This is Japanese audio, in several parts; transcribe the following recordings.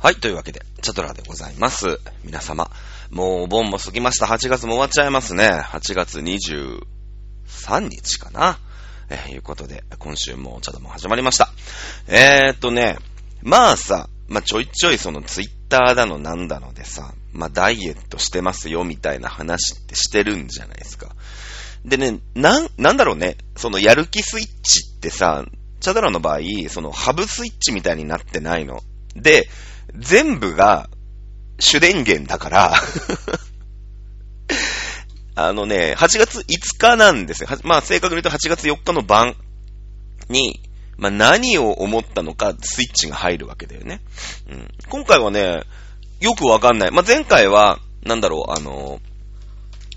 はい、というわけで、チャトラでございます。皆様、もうお盆も過ぎました。8月も終わっちゃいますね。8月23日かな。えー、いうことで、今週もチャトも始まりました。えーっとね、まあさ、まあちょいちょいそのツイッターだのなんだのでさ、まあダイエットしてますよみたいな話ってしてるんじゃないですか。でね、なん、なんだろうね、そのやる気スイッチってさ、チャドラの場合、そのハブスイッチみたいになってないの。で、全部が主電源だから、あのね、8月5日なんですよ。はまあ正確に言うと8月4日の晩に、まあ何を思ったのかスイッチが入るわけだよね。うん、今回はね、よくわかんない。まあ前回は、なんだろう、あの、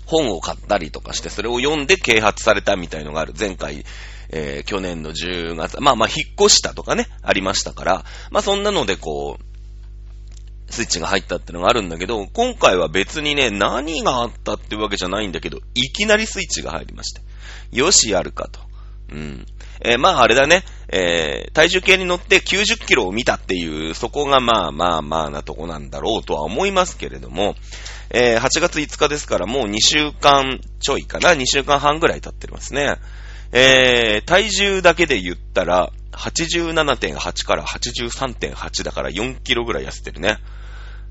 本を買ったりとかして、それを読んで啓発されたみたいのがある。前回、えー、去年の10月、まあまあ引っ越したとかね、ありましたから、まあそんなのでこう、スイッチが入ったってのがあるんだけど、今回は別にね、何があったってわけじゃないんだけど、いきなりスイッチが入りまして。よし、やるかと。うん。えーまああれだね、えー体重計に乗って90キロを見たっていう、そこがまあまあまあなとこなんだろうとは思いますけれども、えー8月5日ですからもう2週間ちょいかな、2週間半ぐらい経ってますね。えー体重だけで言ったら、87.8から83.8だから4キロぐらい痩せてるね。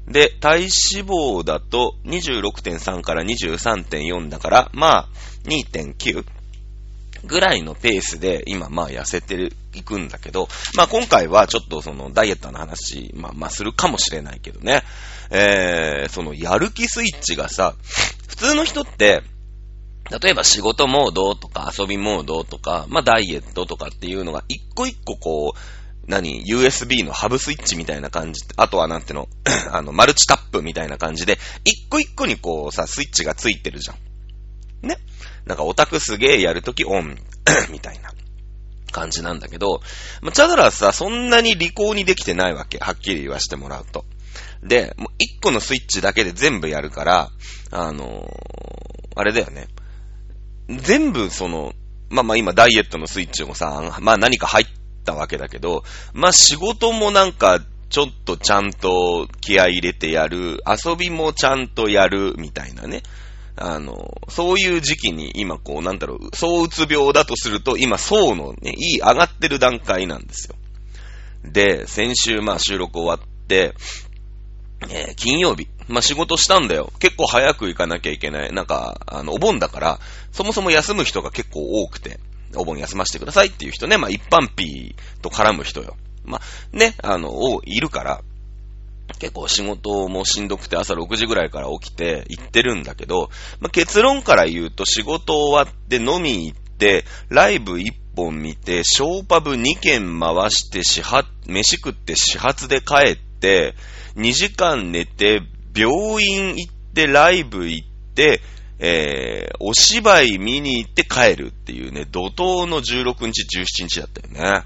で、体脂肪だと26.3から23.4だから、まあ、2.9ぐらいのペースで今まあ痩せて、いくんだけど、まあ今回はちょっとそのダイエットの話、まあまあするかもしれないけどね、えー、そのやる気スイッチがさ、普通の人って、例えば仕事モードとか遊びモードとか、まあダイエットとかっていうのが一個一個こう、何 ?USB のハブスイッチみたいな感じ。あとはなんての？あの、マルチタップみたいな感じで、一個一個にこうさ、スイッチがついてるじゃん。ね？なんかオタクすげえやるときオン、みたいな感じなんだけど、まあ、チャドラはさ、そんなに利口にできてないわけ。はっきり言わしてもらうと。で、もう一個のスイッチだけで全部やるから、あのーあれだよね。全部その、まあまあ今ダイエットのスイッチもさ、まあ何か入ったわけだけど、まあ仕事もなんかちょっとちゃんと気合い入れてやる、遊びもちゃんとやるみたいなね。あの、そういう時期に今こうなんだろう、躁うつ病だとすると今層のね、いい上がってる段階なんですよ。で、先週まあ収録終わって、えー金曜日。まあ、仕事したんだよ。結構早く行かなきゃいけない。なんか、あの、お盆だから、そもそも休む人が結構多くて、お盆休ませてくださいっていう人ね、まあ、一般 P と絡む人よ。まあ、ね、あの、をいるから、結構仕事もしんどくて朝6時ぐらいから起きて行ってるんだけど、まあ、結論から言うと仕事終わって飲み行って、ライブ1本見て、ショーパブ2軒回して、始発、飯食って始発で帰って、2時間寝て、病院行って、ライブ行って、えー、お芝居見に行って帰るっていうね、怒涛の16日、17日だったよね。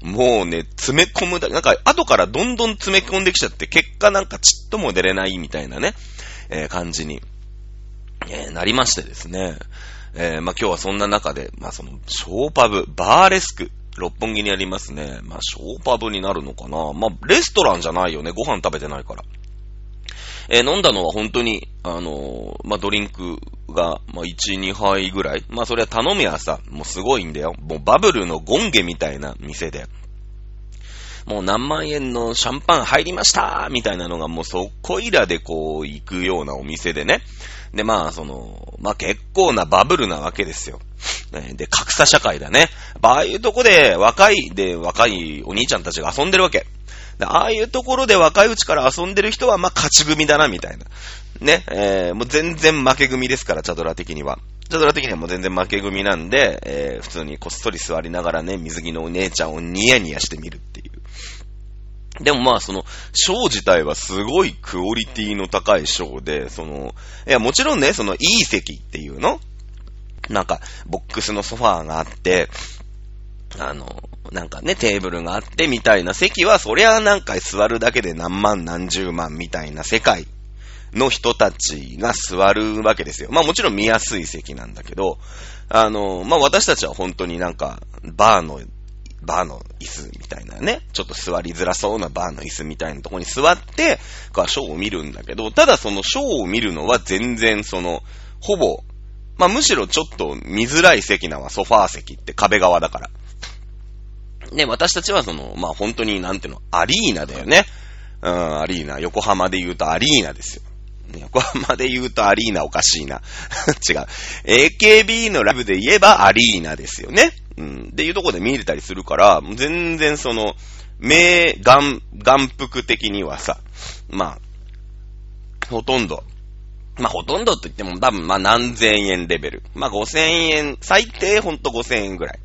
もうね、詰め込むだけ、なんか後からどんどん詰め込んできちゃって、結果なんかちっとも出れないみたいなね、えー感じに、えーなりましてですね。えーまあ今日はそんな中で、まあその、ショーパブ、バーレスク、六本木にありますね。まあショーパブになるのかなまあレストランじゃないよね。ご飯食べてないから。えー飲んだのは本当に、あのーまあ、ドリンクが、まあ、1、2杯ぐらい。まあ、それは頼みはさ、もうすごいんだよ。もうバブルのゴンゲみたいな店で。もう何万円のシャンパン入りましたみたいなのがもうそこいらでこう行くようなお店でね。で、まあ、その、まあ結構なバブルなわけですよ。で、格差社会だね。ああいうとこで若い、で、若いお兄ちゃんたちが遊んでるわけ。ああいうところで若いうちから遊んでる人は、まあ、勝ち組だな、みたいな。ね、えー、もう全然負け組ですから、チャドラ的には。チャドラ的にはもう全然負け組なんで、えー、普通にこっそり座りながらね、水着のお姉ちゃんをニヤニヤしてみるっていう。でもまあ、その、ショー自体はすごいクオリティの高いショーで、その、いや、もちろんね、その、いい席っていうの？なんか、ボックスのソファーがあって、あの、なんかね、テーブルがあってみたいな席は、そりゃなんか座るだけで何万何十万みたいな世界の人たちが座るわけですよ。まあもちろん見やすい席なんだけど、あの、まあ私たちは本当になんか、バーのバーの椅子みたいなね、ちょっと座りづらそうなバーの椅子みたいなとこに座って、ショーを見るんだけど、ただそのショーを見るのは全然その、ほぼ、まあ、むしろちょっと見づらい席なのはソファー席って壁側だから。ね、私たちはその、まあ、本当になんていうの、アリーナだよね。うん、アリーナ。横浜で言うとアリーナですよ。横浜で言うとアリーナおかしいな。違う。AKB のライブで言えばアリーナですよね。うん。っていうとこで見れたりするから、全然その、目、眼、眼福的にはさ、まあ、ほとんど、まあほとんどと言っても多分まあ何千円レベル。まあ5千円、最低ほんと5000円ぐらい。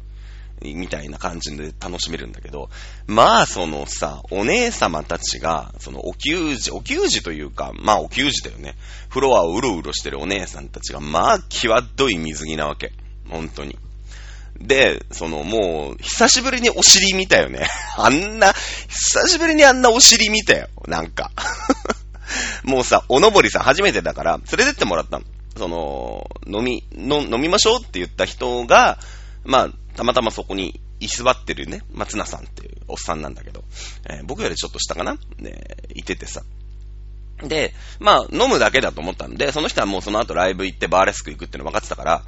みたいな感じで楽しめるんだけど、まあそのさ、お姉様たちが、そのお給仕、お給仕というか、まあお給仕だよね。フロアをうろうろしてるお姉さんたちが、まあ際どい水着なわけ。本当に。で、そのもう、久しぶりにお尻見たよね。あんな、久しぶりにあんなお尻見たよ。なんか。もうさ、おのぼりさん初めてだから、連れてってもらったの。その、飲み、飲みましょうって言った人が、まあ、たまたまそこに居座ってるね、松名さんっていうおっさんなんだけど、えー、僕よりちょっと下かな？ね、いててさ。で、まあ、飲むだけだと思ったんで、その人はもうその後ライブ行ってバーレスク行くっての分かってたから、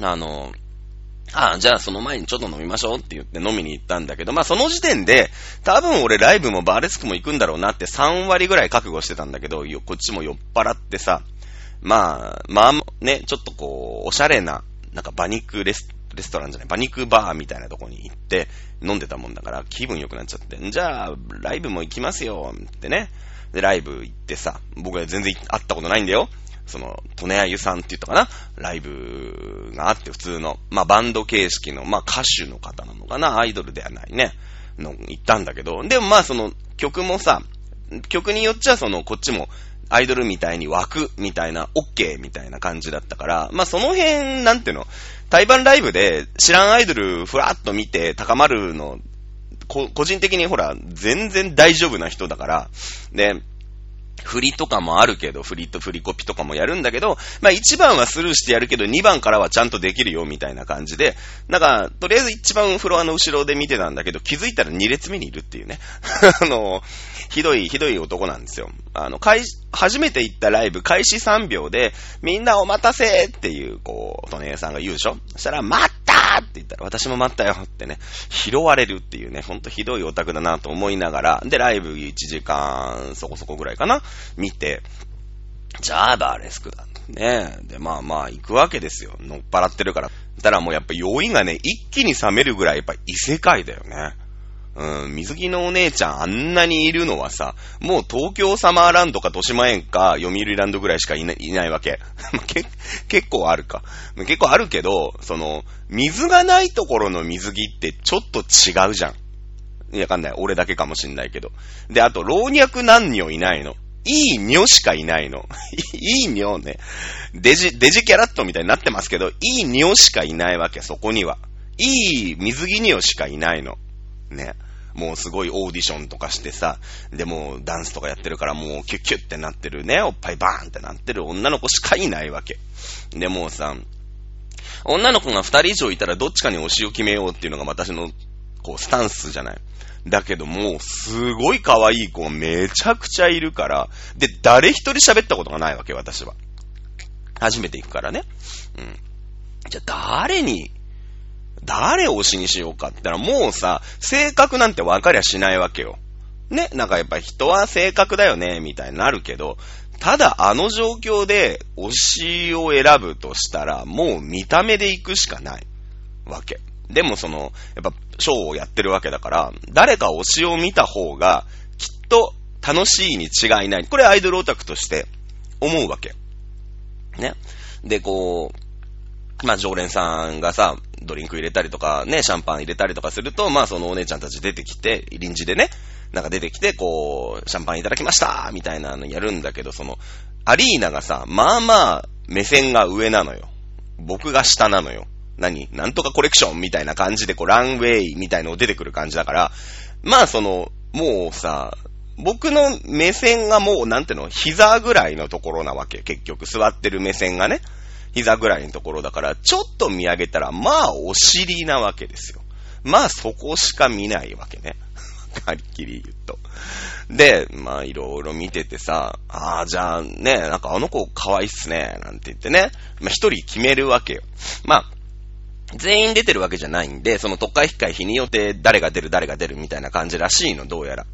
あの、ああ、じゃあその前にちょっと飲みましょうって言って飲みに行ったんだけど、まあその時点で、多分俺ライブもバーレスクも行くんだろうなって3割ぐらい覚悟してたんだけど、こっちも酔っ払ってさ、まあ、まあね、ちょっとこう、おしゃれな、なんか馬肉レスレストランじゃない、馬肉バーみたいなとこに行って飲んでたもんだから気分良くなっちゃって、じゃあ、ライブも行きますよってね。で、ライブ行ってさ、僕は全然会ったことないんだよ。その、トネアユさんって言ったかな？ライブがあって普通の、まあバンド形式の、まあ歌手の方なのかな？アイドルではないね。の、行ったんだけど、でもまあその曲もさ、曲によっちゃその、こっちもアイドルみたいに湧くみたいな、オッケーみたいな感じだったから、まあその辺、なんていうの、対バンライブで知らんアイドルふらっと見て高まるの、個人的にほら、全然大丈夫な人だから、で、振りとかもあるけど、振りと振りコピとかもやるんだけど、まあ1番はスルーしてやるけど、2番からはちゃんとできるよ、みたいな感じで、なんか、とりあえず一番フロアの後ろで見てたんだけど、気づいたら2列目にいるっていうね。あの、ひどい、ひどい男なんですよ。あの、開初めて行ったライブ、開始3秒で、みんなお待たせっていう、こう、トネさんが言うでしょ？そしたら、待ったって言ったら、私も待ったよってね、拾われるっていうね、ほんとひどいオタクだなと思いながら、で、ライブ1時間そこそこぐらいかな見て、じゃあバーレスクだ。ねで、まあまあ行くわけですよ。乗っ払ってるから。たらもうやっぱ酔いがね、一気に冷めるぐらいやっぱ異世界だよね。うん、水着のお姉ちゃんあんなにいるのはさ、もう東京サマーランドか豊島園か読売ランドぐらいしかいないいないわ け。結構あるか。結構あるけど、その、水がないところの水着ってちょっと違うじゃん。いや、わかんない。俺だけかもしんないけど。で、あと、老若男女いないの。いい女しかいないの。いい女ね。デジ、デジキャラットみたいになってますけど、いい女しかいないわけ、そこには。いい水着女しかいないの。ね。もうすごいオーディションとかしてさ、でもダンスとかやってるからもうキュッキュッってなってるね、おっぱいバーンってなってる女の子しかいないわけ。でもさ、女の子が二人以上いたらどっちかに推しを決めようっていうのが私の、こう、スタンスじゃない。だけどもう、すごい可愛い子がめちゃくちゃいるから、で、誰一人喋ったことがないわけ、私は。初めて行くからね。うん。じゃあ、誰に誰を推しにしようかって言ったらもうさ、性格なんて分かりゃしないわけよ。ね、なんかやっぱ人は性格だよね、みたいになるけど、ただあの状況で推しを選ぶとしたら、もう見た目で行くしかないわけ。でもその、やっぱショーをやってるわけだから、誰か推しを見た方が、きっと楽しいに違いない。これアイドルオタクとして思うわけ。ね。で、こう、まあ、常連さんがさ、ドリンク入れたりとか、ね、シャンパン入れたりとかすると、まあ、そのお姉ちゃんたち出てきて、臨時でね、なんか出てきて、こう、シャンパンいただきましたみたいなのやるんだけど、その、アリーナがさ、まあまあ、目線が上なのよ。僕が下なのよ。何？なんとかコレクション？みたいな感じで、こう、ランウェイみたいのを出てくる感じだから、まあ、その、もうさ、僕の目線がもう、なんていうの、膝ぐらいのところなわけ。結局、座ってる目線がね。膝ぐらいのところだから、ちょっと見上げたら、まあ、お尻なわけですよ。まあそこしか見ないわけね。はっきり言うと。で、まあいろいろ見ててさ、ああ、じゃあね、なんかあの子可愛いっすね、なんて言ってね、まあ一人決めるわけよ。まあ、全員出てるわけじゃないんで、その特会引会日によって誰が出る誰が出るみたいな感じらしいの、どうやら。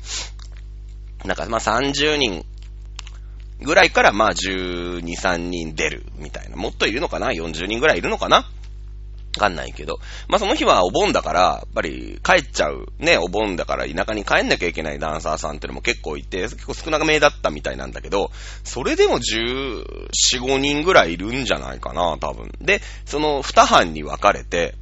なんかまあ30人ぐらいからまあ12、3人出るみたいな。もっといるのかな ?40 人ぐらいいるのかな？わかんないけど。まあ、その日はお盆だから、やっぱり帰っちゃう。ね、お盆だから田舎に帰んなきゃいけないダンサーさんってのも結構いて、結構少なめだったみたいなんだけど、それでも14、5人ぐらいいるんじゃないかな、多分。で、その2班に分かれて、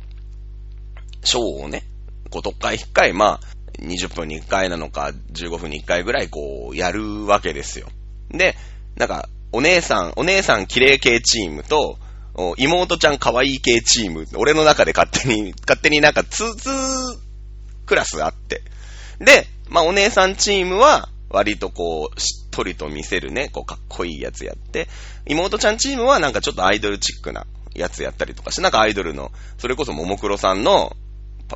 ショーをね、こう、特会1回、まあ、20分に1回なのか、15分に1回ぐらいこう、やるわけですよ。で、なんか、お姉さん、お姉さん綺麗系チームと、妹ちゃん可愛い系チーム、俺の中で勝手に、勝手になんかツーツークラスあって。で、まあお姉さんチームは、割とこう、しっとりと見せるね、こうかっこいいやつやって、妹ちゃんチームはなんかちょっとアイドルチックなやつやったりとかして、なんかアイドルの、それこそももクロさんの、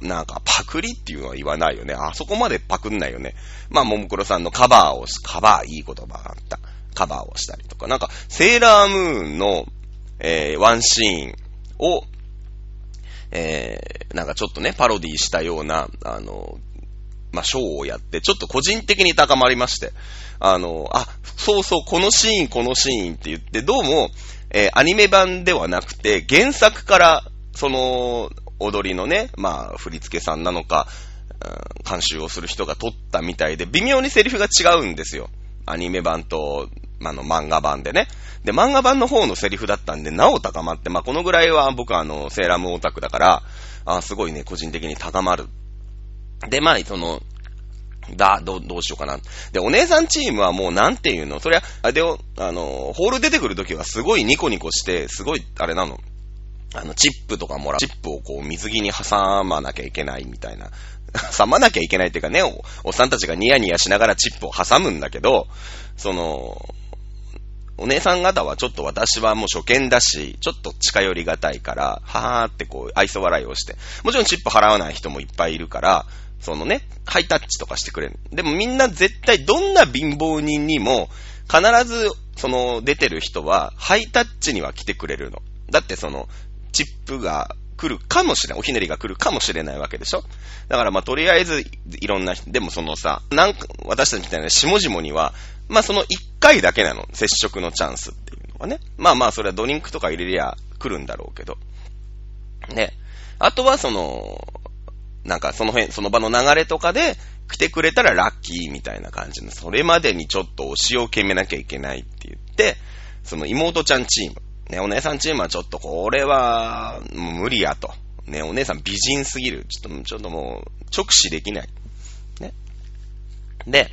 なんかパクリっていうのは言わないよね。あそこまでパクんないよね。まあ、ももクロさんのカバーをし、カバーいい言葉があった。カバーをしたりとか、なんか、セーラームーンの、えー、ワンシーンを、えー、なんかちょっとね、パロディしたような、あの、まあ、ショーをやって、ちょっと個人的に高まりまして、あの、あ、そうそう、このシーン、このシーンって言って、どうも、えー、アニメ版ではなくて、原作から、その、踊りのね、まあ、振り付けさんなのか、監修をする人が撮ったみたいで、微妙にセリフが違うんですよ。アニメ版と、あの、漫画版でね。で、漫画版の方のセリフだったんで、なお高まって、まあ、このぐらいは僕はあの、セーラームオタクだから、あすごいね、個人的に高まる。で、まあ、その、だ、ど、どうしようかな。で、お姉さんチームはもうなんていうの？そりゃ、あれを、あの、ホール出てくるときはすごいニコニコして、すごい、あれなの。あの、チップとかもらう。チップをこう、水着に挟まなきゃいけないみたいな。挟まなきゃいけないっていうかね、お、おっさんたちがニヤニヤしながらチップを挟むんだけど、その、お姉さん方はちょっと私はもう初見だし、ちょっと近寄りがたいから、はーってこう、愛想笑いをして。もちろんチップ払わない人もいっぱいいるから、そのね、ハイタッチとかしてくれる。でもみんな絶対どんな貧乏人にも、必ず、その、出てる人は、ハイタッチには来てくれるの。だってその、チップが来るかもしれない。おひねりが来るかもしれないわけでしょだからまあとりあえずいろんな人、でもそのさ、なんか私たちみたいな下々には、まあその一回だけなの。接触のチャンスっていうのはね。まあまあそれはドリンクとか入れりゃ来るんだろうけど。ね。あとはその、なんかその辺、その場の流れとかで来てくれたらラッキーみたいな感じの、それまでにちょっと推しを決めなきゃいけないって言って、その妹ちゃんチーム、ね、お姉さんチームはちょっとこれは、無理やと。ね、お姉さん美人すぎる。ちょっと、ちょっともう、直視できない。ね。で、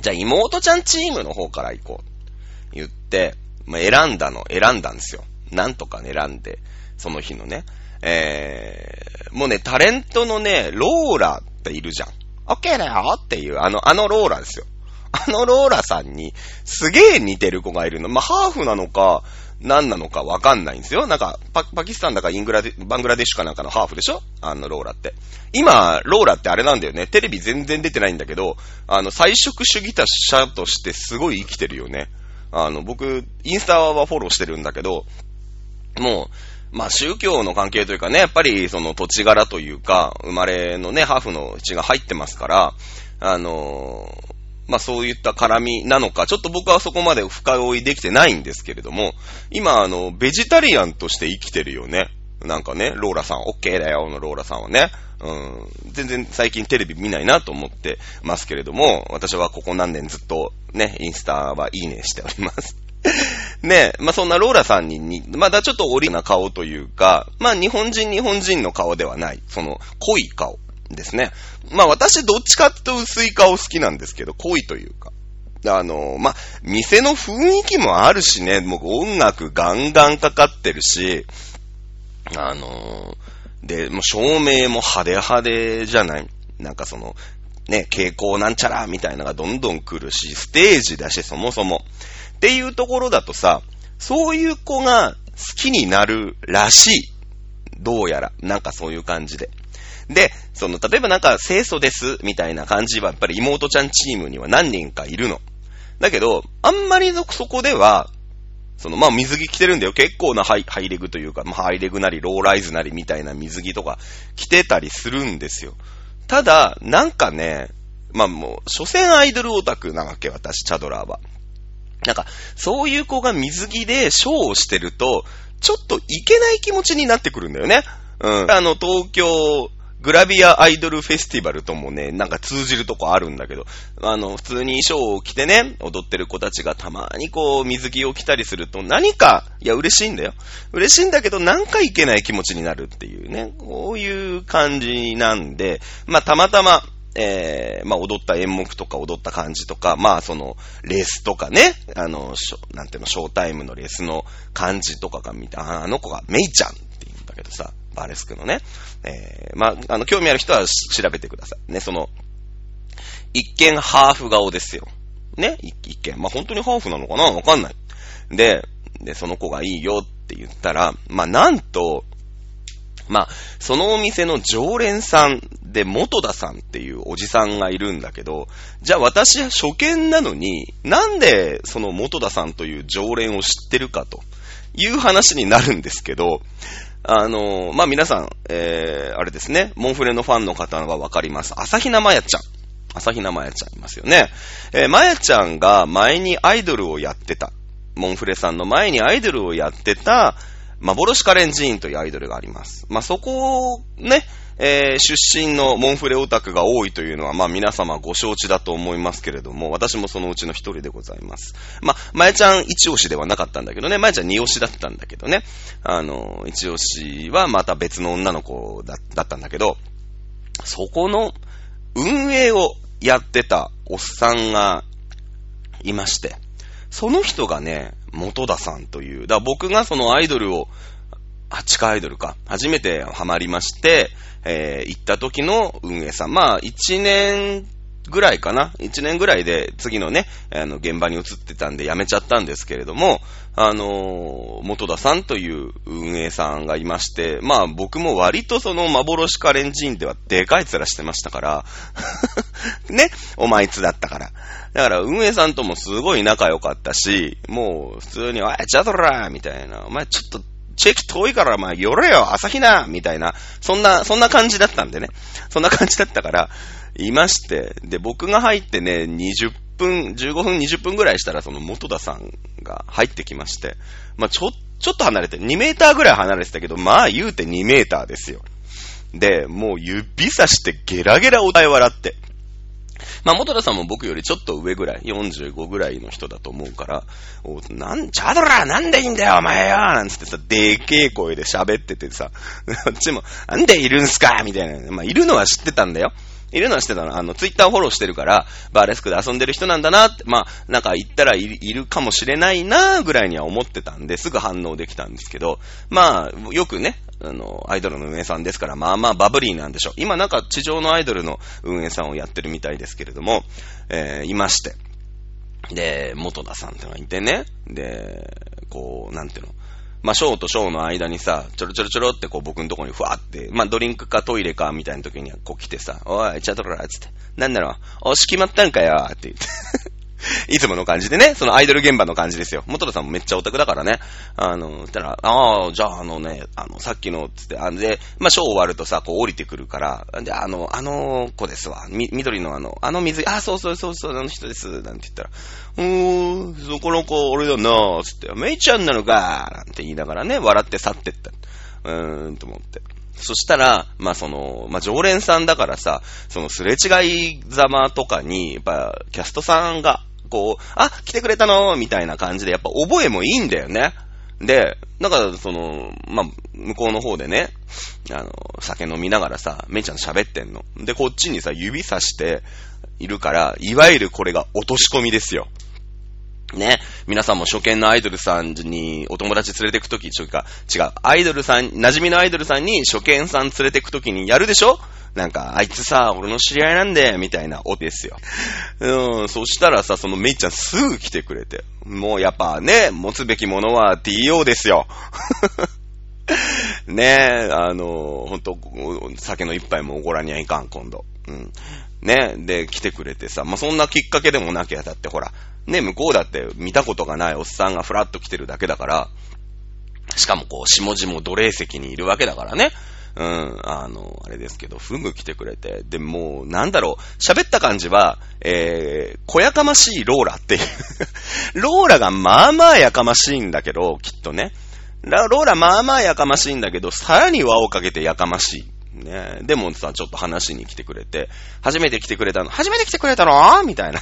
じゃあ妹ちゃんチームの方から行こう。言って、まあ、選んだの、選んだんですよ。なんとか選んで、その日のね。えー、もうね、タレントのね、ローラっているじゃん。オッケーだよっていう、あの、あのローラですよ。あのローラさんに、すげえ似てる子がいるの。まあ、ハーフなのか、何なのかわかんないんですよ。なんか、パ、パキスタンだかイングラデ、バングラデシュかなんかのハーフでしょ？あの、ローラって。今、ローラってあれなんだよね。テレビ全然出てないんだけど、あの、菜食主義者としてすごい生きてるよね。あの、僕、インスタはフォローしてるんだけど、もう、まあ宗教の関係というかね、やっぱりその土地柄というか、生まれのね、ハーフの血が入ってますから、あのまあそういった絡みなのか、ちょっと僕はそこまで深追いできてないんですけれども、今あの、ベジタリアンとして生きてるよね。なんかね、ローラさん、オッケーだよ、のローラさんはね。うん、全然最近テレビ見ないなと思ってますけれども、私はここ何年ずっとね、インスタはいいねしております。ねまあ、そんなローラさんにまだちょっとオリな顔というか、まあ、日本人日本人の顔ではない、その、濃い顔ですね。まあ、私どっちかっていうと薄い顔好きなんですけど、濃いというか。あの、まあ、店の雰囲気もあるしね、もう音楽ガンガンかかってるし、あの、で、もう照明も派手派手じゃない。なんかその、ね、蛍光なんちゃらみたいなのがどんどん来るし、ステージだし、そもそも。っていうところだとさ、そういう子が好きになるらしい。どうやら。なんかそういう感じで。で、その、例えばなんか、清楚です、みたいな感じは、やっぱり妹ちゃんチームには何人かいるの。だけど、あんまりそこでは、その、まあ、水着着てるんだよ。結構なハイハイレグというか、まあ、ハイレグなり、ローライズなりみたいな水着とか着てたりするんですよ。ただ、なんかね、まあもう、所詮アイドルオタクなわけ、私、チャドラーは。なんか、そういう子が水着でショーをしてると、ちょっといけない気持ちになってくるんだよね。うん。あの、東京、グラビアアイドルフェスティバルともね、なんか通じるとこあるんだけど、あの、普通に衣装を着てね、踊ってる子たちがたまにこう、水着を着たりすると何か、いや、嬉しいんだよ。嬉しいんだけど、なんかいけない気持ちになるっていうね、こういう感じなんで、まあ、たまたま、えー、まあ、踊った演目とか踊った感じとか、まあ、その、レースとかね、あの、なんていうの、ショータイムのレースの感じとかが見た、ああの子がメイちゃんって言うんだけどさ、バレスクのね。えー、まあ、あの、興味ある人は調べてください。ね、その、一見ハーフ顔ですよ。ね、一見。まあ、本当にハーフなのかな？わかんない。で、で、その子がいいよって言ったら、まあ、なんと、まあ、そのお店の常連さんで、元田さんっていうおじさんがいるんだけど、じゃあ私は初見なのに、なんでその元田さんという常連を知ってるかという話になるんですけど、あのまあ、皆さん、えー、あれですね、モンフレのファンの方はわかります。朝比奈まやちゃん。朝比奈まやちゃんいますよね。えー、まやちゃんが前にアイドルをやってた。モンフレさんの前にアイドルをやってた、幻カレンジーンというアイドルがあります。まあ、そこをね、えー、出身のモンフレオタクが多いというのは、まあ皆様ご承知だと思いますけれども、私もそのうちの一人でございます。まあ、まやちゃん一押しではなかったんだけどね、まやちゃん二押しだったんだけどね、あの、一押しはまた別の女の子だったんだけど、そこの運営をやってたおっさんがいまして、その人がね、元田さんという、だ僕がそのアイドルを、あ、地下アイドルか、初めてハマりまして、えー、行った時の運営さん。まあ、1年ぐらいかな。1年ぐらいで次のね、あの、現場に移ってたんで辞めちゃったんですけれども、あのー、元田さんという運営さんがいまして、まあ僕も割とその幻カレンジンではでかい面してましたから、ね、お前いつだったから。だから運営さんともすごい仲良かったし、もう普通に、おい、チャドラーみたいな、お前ちょっとチェキ遠いから、まあ、寄れよ、朝日なみたいな、そんな、そんな感じだったんでね。そんな感じだったから、いまして、で、僕が入ってね、20分、15分、20分ぐらいしたら、その元田さんが入ってきまして、まあ、ちょ、ちょっと離れて、2メーターぐらい離れてたけど、まあ、言うて2メーターですよ。で、もう指さしてゲラゲラお題笑って。まあ、元田さんも僕よりちょっと上ぐらい、45ぐらいの人だと思うから、おなん、チャドラーなんでいいんだよ、お前よなんつってさ、でけえ声で喋っててさ、こっちも、なんでいるんすかみたいな。まあ、いるのは知ってたんだよ。いるのは知ってたの。あの、ツイッターフォローしてるから、バーレスクで遊んでる人なんだなって、まあ、なんか言ったらいるかもしれないなぐらいには思ってたんで、すぐ反応できたんですけど、まあ、よくね、あの、アイドルの運営さんですから、まあまあバブリーなんでしょう。今なんか地上のアイドルの運営さんをやってるみたいですけれども、えー、いまして。で、元田さんってのがいてね、で、こう、なんていうの、まあ、ショーとショーの間にさ、ちょろちょろちょろってこう僕のとこにふわって、まあ、ドリンクかトイレかみたいな時にはこう来てさ、おい、チャトラーつって、なんだろう、押し決まったんかよって言って。いつもの感じでね、そのアイドル現場の感じですよ。元田さんもめっちゃオタクだからね。あの、たら、ああ、じゃああのね、あの、さっきの、つって、あんで、まあ、ショー終わるとさ、こう降りてくるから、で、あの、あの子ですわ。み、緑のあの、あの水、あ、そうそうそうそう、あの人です、なんて言ったら、うーん、そこの子、俺だな、つって、メイちゃんなのか、なんて言いながらね、笑って去ってった。うーん、と思って。そしたら、まあその、まあ常連さんだからさ、そのすれ違いざまとかに、やっぱキャストさんがこう、あ、来てくれたの？みたいな感じで、やっぱ覚えもいいんだよね。で、だから、その、まあ、向こうの方でね、あの、酒飲みながらさ、めいちゃん喋ってんの。で、こっちにさ、指さしているから、いわゆるこれが落とし込みですよ。ね。皆さんも初見のアイドルさんにお友達連れてくとき、違うか、違う。アイドルさん、馴染みのアイドルさんに初見さん連れてくときにやるでしょ？なんか、あいつさ、俺の知り合いなんで、みたいなおですよ。うん、そしたらさ、そのめいちゃんすぐ来てくれて。もうやっぱね、持つべきものは TO ですよ。ねえ、あの、ほんと、酒の一杯もおごらにはいかん、今度。うん。ね、で、来てくれてさ、まあ、そんなきっかけでもなきゃ、だってほら、ね、向こうだって見たことがないおっさんがふらっと来てるだけだから、しかもこう、下地も奴隷席にいるわけだからね。うん、あの、あれですけど、フグ来てくれて、で、もう、なんだろう、喋った感じは、えー、小やかましいローラっていう。ローラがまあまあやかましいんだけど、きっとね。ローラまあまあやかましいんだけど、さらに輪をかけてやかましい。ね。でもさ、ちょっと話に来てくれて、初めて来てくれたの、初めて来てくれたの？みたいな。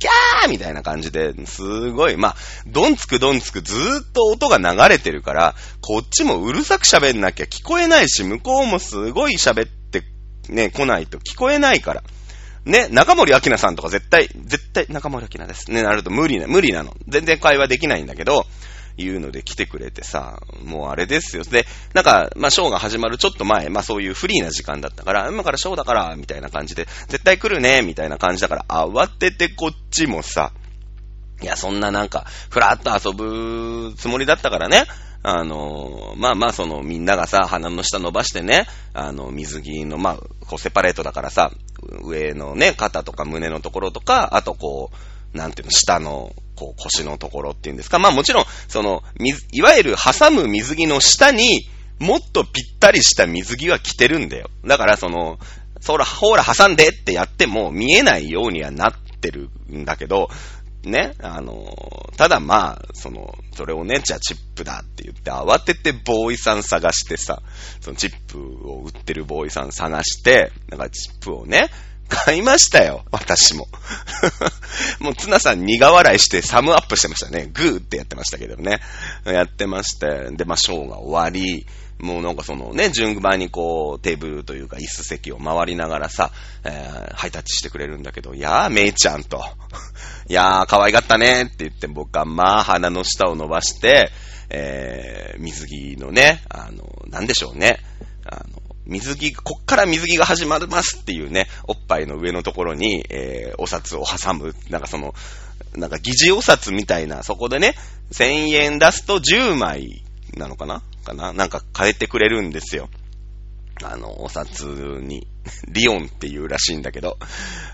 キャーみたいな感じで、すごい、まあ、どんつくどんつくずーっと音が流れてるから、こっちもうるさく喋んなきゃ聞こえないし、向こうもすごい喋ってね、来ないと聞こえないから。ね、中森明菜さんとか絶対、絶対中森明菜です。ね、なると無理な、無理なの。全然会話できないんだけど、いうので来てくれてさ、もうあれですよ。で、なんか、まあ、ショーが始まるちょっと前、まあ、そういうフリーな時間だったから、今からショーだから、みたいな感じで、絶対来るね、みたいな感じだから、慌ててこっちもさ、いや、そんななんか、ふらっと遊ぶつもりだったからね、あの、まあまあ、その、みんながさ、鼻の下伸ばしてね、あの、水着の、まあ、こう、セパレートだからさ、上のね、肩とか胸のところとか、あとこう、なんていうの、下の、こう腰のところっていうんですか。まあもちろん、その、水、いわゆる挟む水着の下に、もっとぴったりした水着は着てるんだよ。だからその、そら、ほら挟んでってやっても見えないようにはなってるんだけど、ね、あの、ただまあ、その、それをね、じゃあチップだって言って慌ててボーイさん探してさ、そのチップを売ってるボーイさん探して、なんかチップをね、買いましたよ、私も。もう、ツナさん苦笑いしてサムアップしてましたね。グーってやってましたけどね。やってまして、で、まあ、ショーが終わり、もうなんかそのね、順番にこう、テーブルというか椅子席を回りながらさ、えー、ハイタッチしてくれるんだけど、やー、めいちゃんと。いやー、可愛かったねって言って僕はまあ鼻の下を伸ばして、えー、水着のね、あの、なんでしょうね。あの、水着、こっから水着が始まりますっていうね、おっぱいの上のところに、えー、お札を挟む。なんかその、なんか疑似お札みたいな、そこでね、1000円出すと10枚なのかな？かな？なんか変えてくれるんですよ。あの、お札に、リオンっていうらしいんだけど、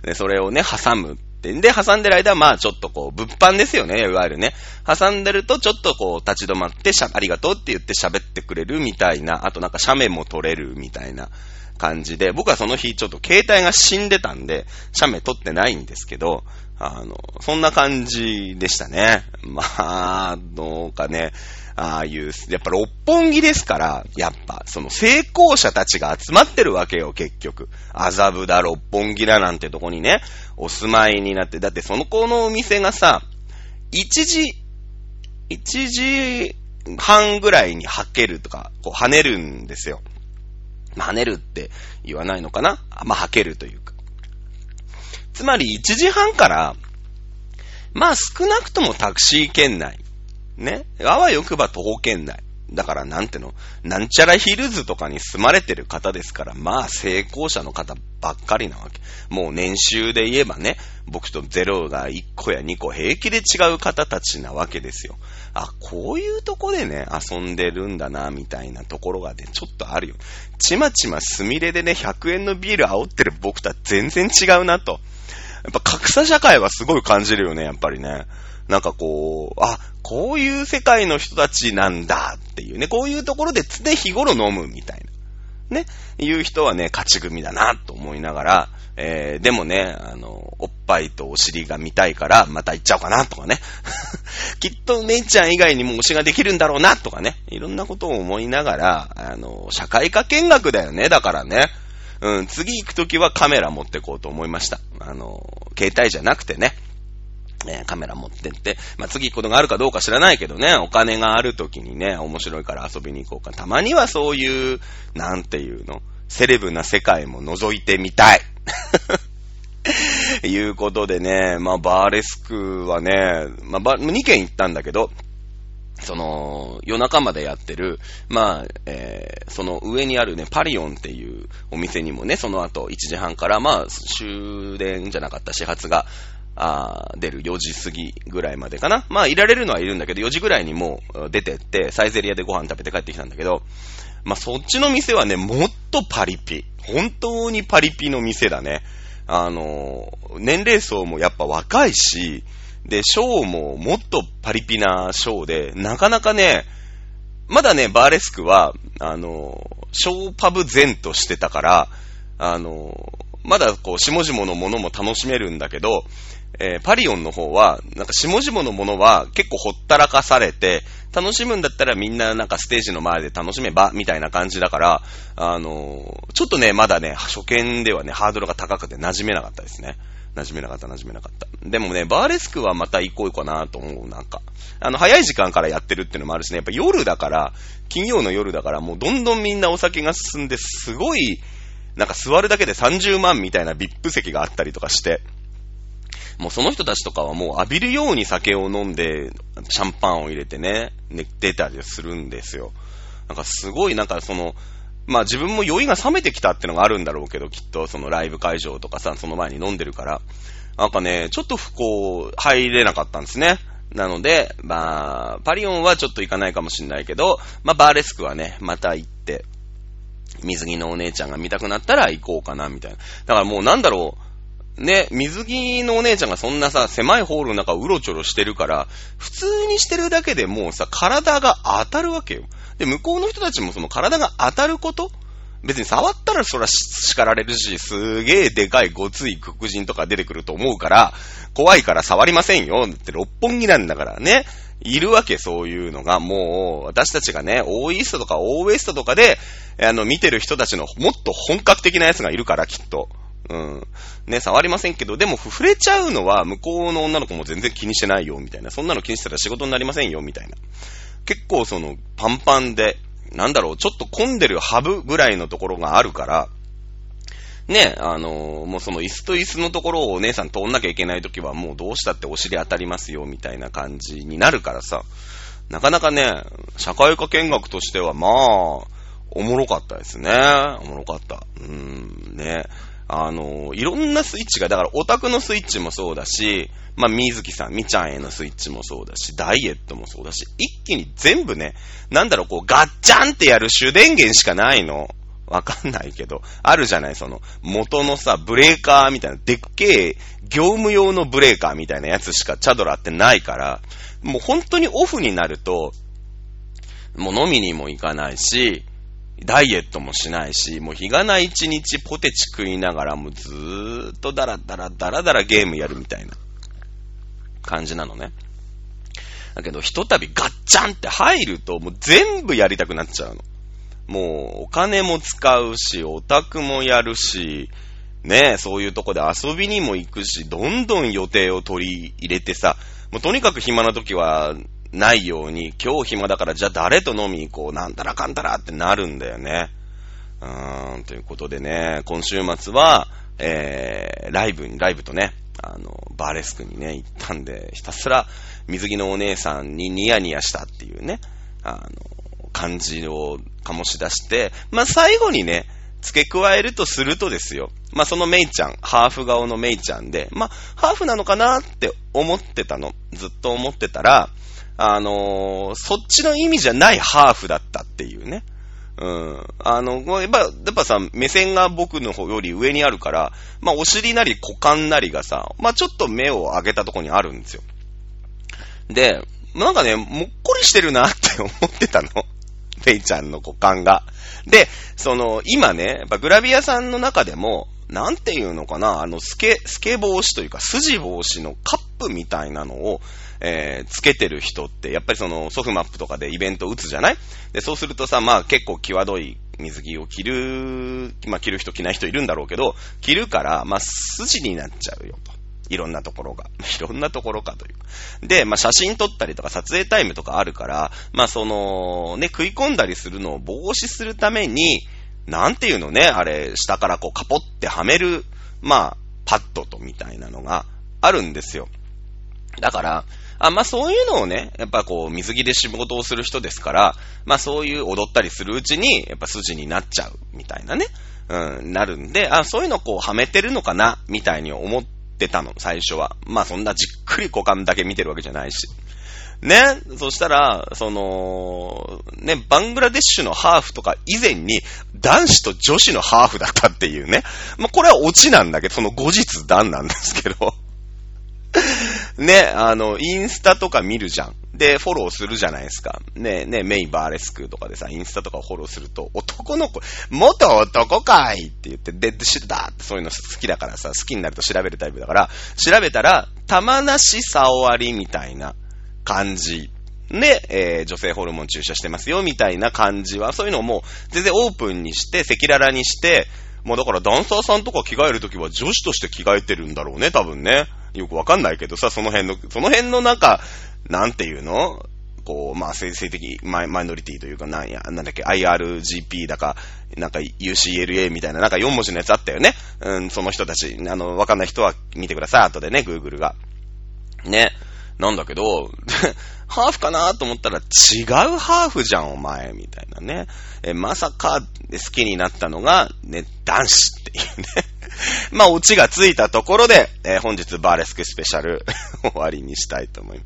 でそれをね、挟む。で、挟んでる間は、まあちょっとこう、物販ですよね、いわゆるね。挟んでると、ちょっとこう、立ち止まって、しゃ、ありがとうって言って喋ってくれるみたいな、あとなんか写メも撮れるみたいな感じで、僕はその日ちょっと携帯が死んでたんで、写メ撮ってないんですけど、あの、そんな感じでしたね。まあ、どうかね。ああいう、やっぱ六本木ですから、やっぱ、その成功者たちが集まってるわけよ、結局。麻布だ、六本木だなんてとこにね、お住まいになって、だってその子のお店がさ、一時、一時半ぐらいにはけるとか、こう跳ねるんですよ。跳ねるって言わないのかな？まあ、はけるというか。つまり1時半から、まあ少なくともタクシー圏内、ね。あわよくば徒歩圏内。だからなんての、なんちゃらヒルズとかに住まれてる方ですから、まあ成功者の方ばっかりなわけ。もう年収で言えばね、僕とゼロが1個や2個平気で違う方たちなわけですよ。あ、こういうとこでね、遊んでるんだな、みたいなところがね、ちょっとあるよ。ちまちますみれでね、100円のビール煽ってる僕とは全然違うなと。やっぱ格差社会はすごい感じるよね、やっぱりね。なんかこう、あ、こういう世界の人たちなんだっていうね、こういうところで常日頃飲むみたいな。ね、いう人はね、勝ち組だなと思いながら、えー、でもね、あの、おっぱいとお尻が見たいから、また行っちゃおうかなとかね。きっと姉ちゃん以外にも推しができるんだろうなとかね。いろんなことを思いながら、あの、社会科見学だよね、だからね。うん、次行くときはカメラ持ってこうと思いました。あの、携帯じゃなくてね。カメラ持ってって、まあ、次行くことがあるかどうか知らないけどね、お金がある時にね、面白いから遊びに行こうか。たまにはそういう、なんていうの、セレブな世界も覗いてみたい。いうことでね、まあ、バーレスクはね、まあ、2軒行ったんだけど、その、夜中までやってる、まあ、えー、その上にあるね、パリオンっていうお店にもね、その後1時半から、まあ、終電じゃなかった始発があ出る4時過ぎぐらいまでかな。まあ、いられるのはいるんだけど、4時ぐらいにもう出てって、サイゼリアでご飯食べて帰ってきたんだけど、まあ、そっちの店はね、もっとパリピ。本当にパリピの店だね。あの、年齢層もやっぱ若いし、で、ショーももっとパリピなショーで、なかなかね、まだね、バーレスクは、あの、ショーパブ前としてたから、あの、まだこう、下々のものも楽しめるんだけど、えー、パリオンの方は、なんか下々のものは結構ほったらかされて、楽しむんだったらみんななんかステージの前で楽しめば、みたいな感じだから、あのー、ちょっとね、まだね、初見ではね、ハードルが高くて馴染めなかったですね。馴染めなかった、馴染めなかった。でもね、バーレスクはまた行こうかなと思う、なんか。あの、早い時間からやってるっていうのもあるしね、やっぱ夜だから、金曜の夜だから、もうどんどんみんなお酒が進んで、すごい、なんか座るだけで30万みたいな VIP 席があったりとかして、もうその人たちとかはもう浴びるように酒を飲んで、シャンパンを入れてね、寝てたりするんですよ。なんかすごいなんかその、まあ自分も酔いが冷めてきたってのがあるんだろうけど、きっとそのライブ会場とかさ、その前に飲んでるから、なんかね、ちょっと不幸、入れなかったんですね。なので、まあ、パリオンはちょっと行かないかもしんないけど、まあバーレスクはね、また行って、水着のお姉ちゃんが見たくなったら行こうかな、みたいな。だからもうなんだろう、ね、水着のお姉ちゃんがそんなさ、狭いホールの中うろちょろしてるから、普通にしてるだけでもうさ、体が当たるわけよ。で、向こうの人たちもその体が当たること？別に触ったらそら叱られるし、すげえでかいごつい黒人とか出てくると思うから、怖いから触りませんよって六本木なんだからね。いるわけ、そういうのが。もう、私たちがね、オーイーストとかオーウエストとかで、あの、見てる人たちのもっと本格的なやつがいるから、きっと。うん。ね、触りませんけど、でも触れちゃうのは向こうの女の子も全然気にしてないよ、みたいな。そんなの気にしたら仕事になりませんよ、みたいな。結構その、パンパンで、なんだろう、ちょっと混んでるハブぐらいのところがあるから、ね、あのー、もうその椅子と椅子のところをお姉さん通んなきゃいけないときはもうどうしたってお尻当たりますよ、みたいな感じになるからさ、なかなかね、社会科見学としてはまあ、おもろかったですね。おもろかった。うーん、ね。あの、いろんなスイッチが、だからオタクのスイッチもそうだし、まあ、水木さん、みちゃんへのスイッチもそうだし、ダイエットもそうだし、一気に全部ね、なんだろう、こう、ガッチャンってやる主電源しかないの。わかんないけど、あるじゃない、その、元のさ、ブレーカーみたいな、でっけえ、業務用のブレーカーみたいなやつしかチャドラってないから、もう本当にオフになると、もう飲みにも行かないし、ダイエットもしないし、もう日がない一日ポテチ食いながらもずーっとダラダラダラダラゲームやるみたいな感じなのね。だけど、ひとたびガッチャンって入ると、もう全部やりたくなっちゃうの。もう、お金も使うし、オタクもやるし、ねえそういうとこで遊びにも行くし、どんどん予定を取り入れてさ、もうとにかく暇な時は、ないように、今日暇だからじゃあ誰と飲みに行こう、なんたらかんたらってなるんだよね。うーん、ということでね、今週末は、えー、ライブに、ライブとね、あの、バーレスクにね、行ったんで、ひたすら水着のお姉さんにニヤニヤしたっていうね、あの、感じを醸し出して、まあ、最後にね、付け加えるとするとですよ。まあ、そのメイちゃん、ハーフ顔のメイちゃんで、まあ、ハーフなのかなって思ってたの。ずっと思ってたら、あのー、そっちの意味じゃないハーフだったっていうね。うん。あの、やっぱ、やっぱさ、目線が僕の方より上にあるから、まあ、お尻なり股間なりがさ、まあ、ちょっと目を上げたとこにあるんですよ。で、なんかね、もっこりしてるなって思ってたの。ペイちゃんの股間が。で、その、今ね、やっぱグラビアさんの中でも、なんていうのかな、あの、スケ、スケ帽子というか、筋帽子のカップみたいなのを、えー、つけてる人って、やっぱりその、ソフマップとかでイベント打つじゃない？で、そうするとさ、まあ結構際どい水着を着る、まあ着る人着ない人いるんだろうけど、着るから、まあ筋になっちゃうよと。いろんなところが。いろんなところかという。で、まあ写真撮ったりとか撮影タイムとかあるから、まあその、ね、食い込んだりするのを防止するために、なんていうのね、あれ、下からこうカポってはめる、まあ、パッドとみたいなのがあるんですよ。だから、あ、まあそういうのをね、やっぱこう水着で仕事をする人ですから、まあそういう踊ったりするうちに、やっぱ筋になっちゃうみたいなね、うん、なるんで、あ、そういうのこうはめてるのかな、みたいに思っってたの、最初は。まあそんなじっくり股間だけ見てるわけじゃないし。ね？そしたら、その、ね、バングラデシュのハーフとか以前に男子と女子のハーフだったっていうね。まあこれはオチなんだけど、その後日談なんですけど。ね、あの、インスタとか見るじゃん。で、フォローするじゃないですか。ね、ね、メイバーレスクとかでさ、インスタとかをフォローすると、男の子、元男かいって言って、デッドシッダーってそういうの好きだからさ、好きになると調べるタイプだから、調べたら、玉なし触りみたいな感じ。で、えー、女性ホルモン注射してますよ、みたいな感じは、そういうのをもう、全然オープンにして、赤裸々にして、もうだからダンサーさんとか着替えるときは女子として着替えてるんだろうね、多分ね。よくわかんないけどさ、その辺の、その辺のなんか、なんていうの？こう、まあ、性的マイマイノリティというか、なんや、なんだっけ、IRGP だか、なんか UCLA みたいな、なんか4文字のやつあったよね。うん、その人たち、あの、わかんない人は見てください、後でね、Google が。ね。なんだけど、ハーフかなと思ったら違うハーフじゃん、お前、みたいなね。え、まさか好きになったのが、ね、男子っていうね。まあ、オチがついたところで、えー、本日バーレスクスペシャル 終わりにしたいと思い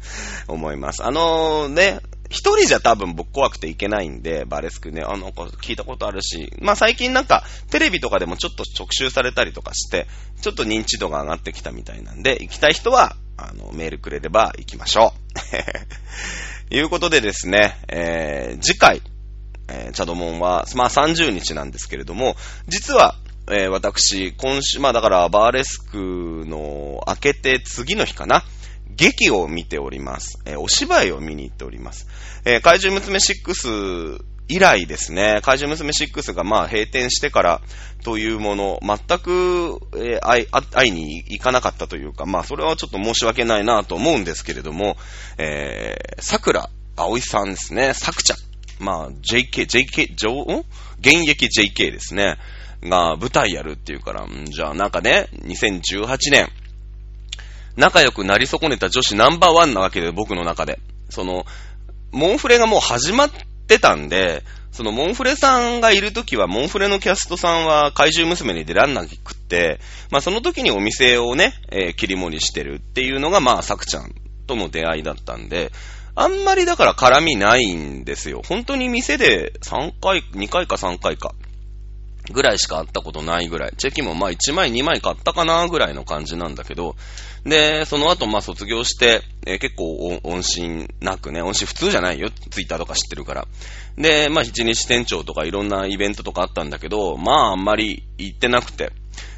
思います。あのー、ね、一人じゃ多分僕怖くていけないんで、バーレスクね、あの、聞いたことあるし、まあ最近なんか、テレビとかでもちょっと直集されたりとかして、ちょっと認知度が上がってきたみたいなんで、行きたい人は、あの、メールくれれば行きましょう。いうことでですね、えー、次回、えー、チャドモンは、まあ30日なんですけれども、実は、えー、私、今週、まあだからバーレスクの明けて次の日かな、劇を見ております。えー、お芝居を見に行っております。えー、怪獣娘6以来ですね、怪獣娘6がまあ閉店してからというもの、全く、えー、会いいに行かなかったというか、まあそれはちょっと申し訳ないなと思うんですけれども、えー、桜葵さんですね、さくちゃん。まあ JK、JK、上、ん？現役 JK ですね。が舞台やるっていうから、じゃあなんかね、2018年、仲良くなり損ねた女子ナンバーワンなわけで、僕の中で。その、モンフレがもう始まってたんで、そのモンフレさんがいるときは、モンフレのキャストさんは怪獣娘に出らんなくって、まあその時にお店をね、えー、切り盛りしてるっていうのが、まあ、さくちゃんとの出会いだったんで、あんまりだから絡みないんですよ。本当に店で3回、2回か3回かぐらいしか会ったことないぐらい。チェキもまあ1枚2枚買ったかなぐらいの感じなんだけど、で、その後まあ卒業して、えー、結構音信なくね、音信普通じゃないよ。ツイッターとか知ってるから。で、まあ一日店長とかいろんなイベントとかあったんだけど、まああんまり行ってなくて、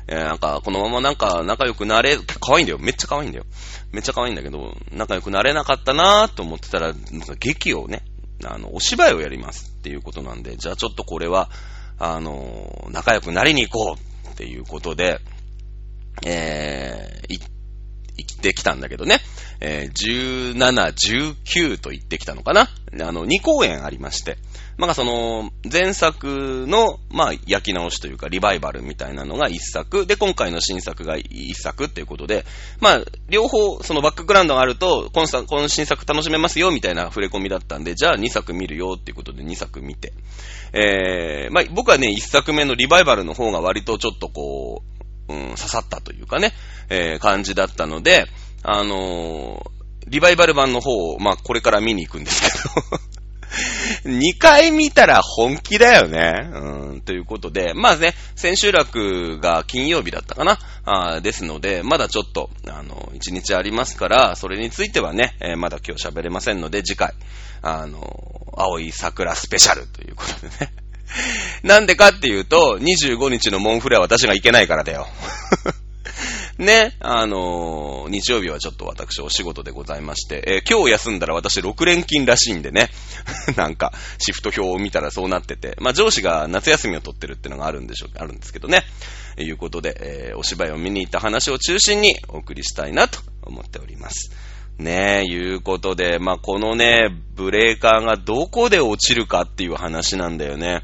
えー、なんかこのままなんか仲良くなれ、可愛いんだよ。めっちゃ可愛いんだよ。めっちゃ可愛いんだけど、仲良くなれなかったなーと思ってたら、劇をね、あの、お芝居をやりますっていうことなんで、じゃあちょっとこれは、あの、仲良くなりに行こうっていうことで、えー、行ってきたんだけどね。えー、17、19と行ってきたのかな？あの、2公演ありまして。まあ、その、前作の、まあ、焼き直しというか、リバイバルみたいなのが1作。で、今回の新作が1作っていうことで、まあ、両方、そのバックグラウンドがあると、このこの新作楽しめますよ、みたいな触れ込みだったんで、じゃあ2作見るよっていうことで2作見て。えー、まあ、僕はね、1作目のリバイバルの方が割とちょっとこう、うん、刺さったというかね、えー、感じだったので、あのー、リバイバル版の方を、まあ、これから見に行くんですけど 2回見たら本気だよね。うん、ということで、まあね、千秋楽が金曜日だったかな。あですので、まだちょっと、あの、1日ありますから、それについてはね、えー、まだ今日喋れませんので、次回、あの、青い桜スペシャルということでね。なんでかっていうと、25日のモンフレは私が行けないからだよ。ね、あのー、日曜日はちょっと私お仕事でございまして、えー、今日休んだら私6連勤らしいんでね、なんか、シフト表を見たらそうなってて、まあ上司が夏休みを取ってるってのがあるんでしょう、あるんですけどね、いうことで、えー、お芝居を見に行った話を中心にお送りしたいなと思っております。ねえ、いうことで、まあ、このね、ブレーカーがどこで落ちるかっていう話なんだよね。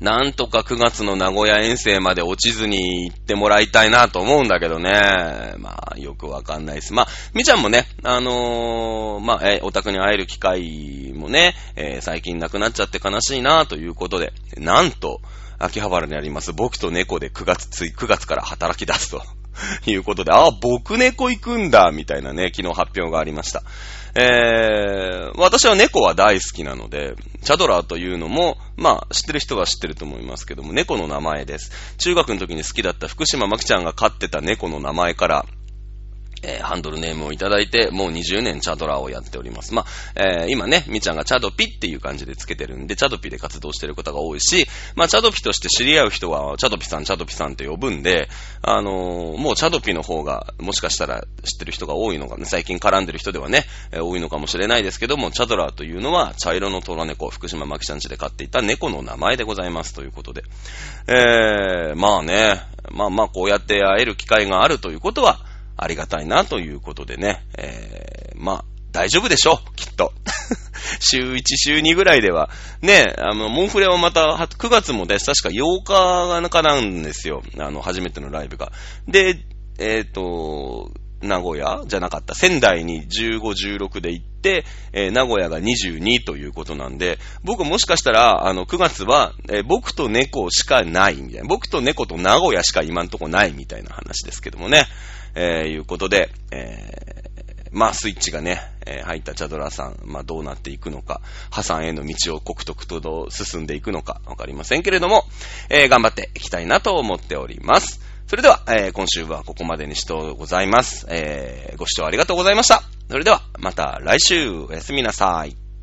なんとか9月の名古屋遠征まで落ちずに行ってもらいたいなと思うんだけどね。まあ、よくわかんないです。まあ、みちゃんもね、あのー、まあ、え、お宅に会える機会もね、えー、最近なくなっちゃって悲しいなということで、なんと、秋葉原にあります僕と猫で9月つい、9月から働き出すと。いうことで、あ、僕猫行くんだ、みたいなね、昨日発表がありました。えー、私は猫は大好きなので、チャドラーというのも、まあ、知ってる人は知ってると思いますけども、猫の名前です。中学の時に好きだった福島まきちゃんが飼ってた猫の名前から、えー、ハンドルネームをいただいて、もう20年チャドラーをやっております。まあ、えー、今ね、みちゃんがチャドピっていう感じでつけてるんで、チャドピで活動してる方が多いし、まあ、チャドピとして知り合う人は、チャドピさん、チャドピさんって呼ぶんで、あのー、もうチャドピの方が、もしかしたら知ってる人が多いのかね、最近絡んでる人ではね、えー、多いのかもしれないですけども、チャドラーというのは、茶色の虎猫、福島マキちゃんちで飼っていた猫の名前でございますということで。えー、まあね、まあまあ、こうやって会える機会があるということは、ありがたいなということでね、えー、まあ、大丈夫でしょう、きっと。週1、週2ぐらいでは。ね、あの、モンフレはまた、9月もです。確か8日がかなんですよ。あの、初めてのライブが。で、えっ、ー、と、名古屋じゃなかった。仙台に15、16で行って、えー、名古屋が22ということなんで、僕もしかしたら、あの、9月は、えー、僕と猫しかないみたいな。僕と猫と名古屋しか今んとこないみたいな話ですけどもね。えー、いうことで、えー、まあ、スイッチがね、えー、入ったチャドラさん、まあ、どうなっていくのか、破産への道を刻々と進んでいくのか、わかりませんけれども、えー、頑張っていきたいなと思っております。それでは、えー、今週はここまでにしとございます。えー、ご視聴ありがとうございました。それでは、また来週、おやすみなさい。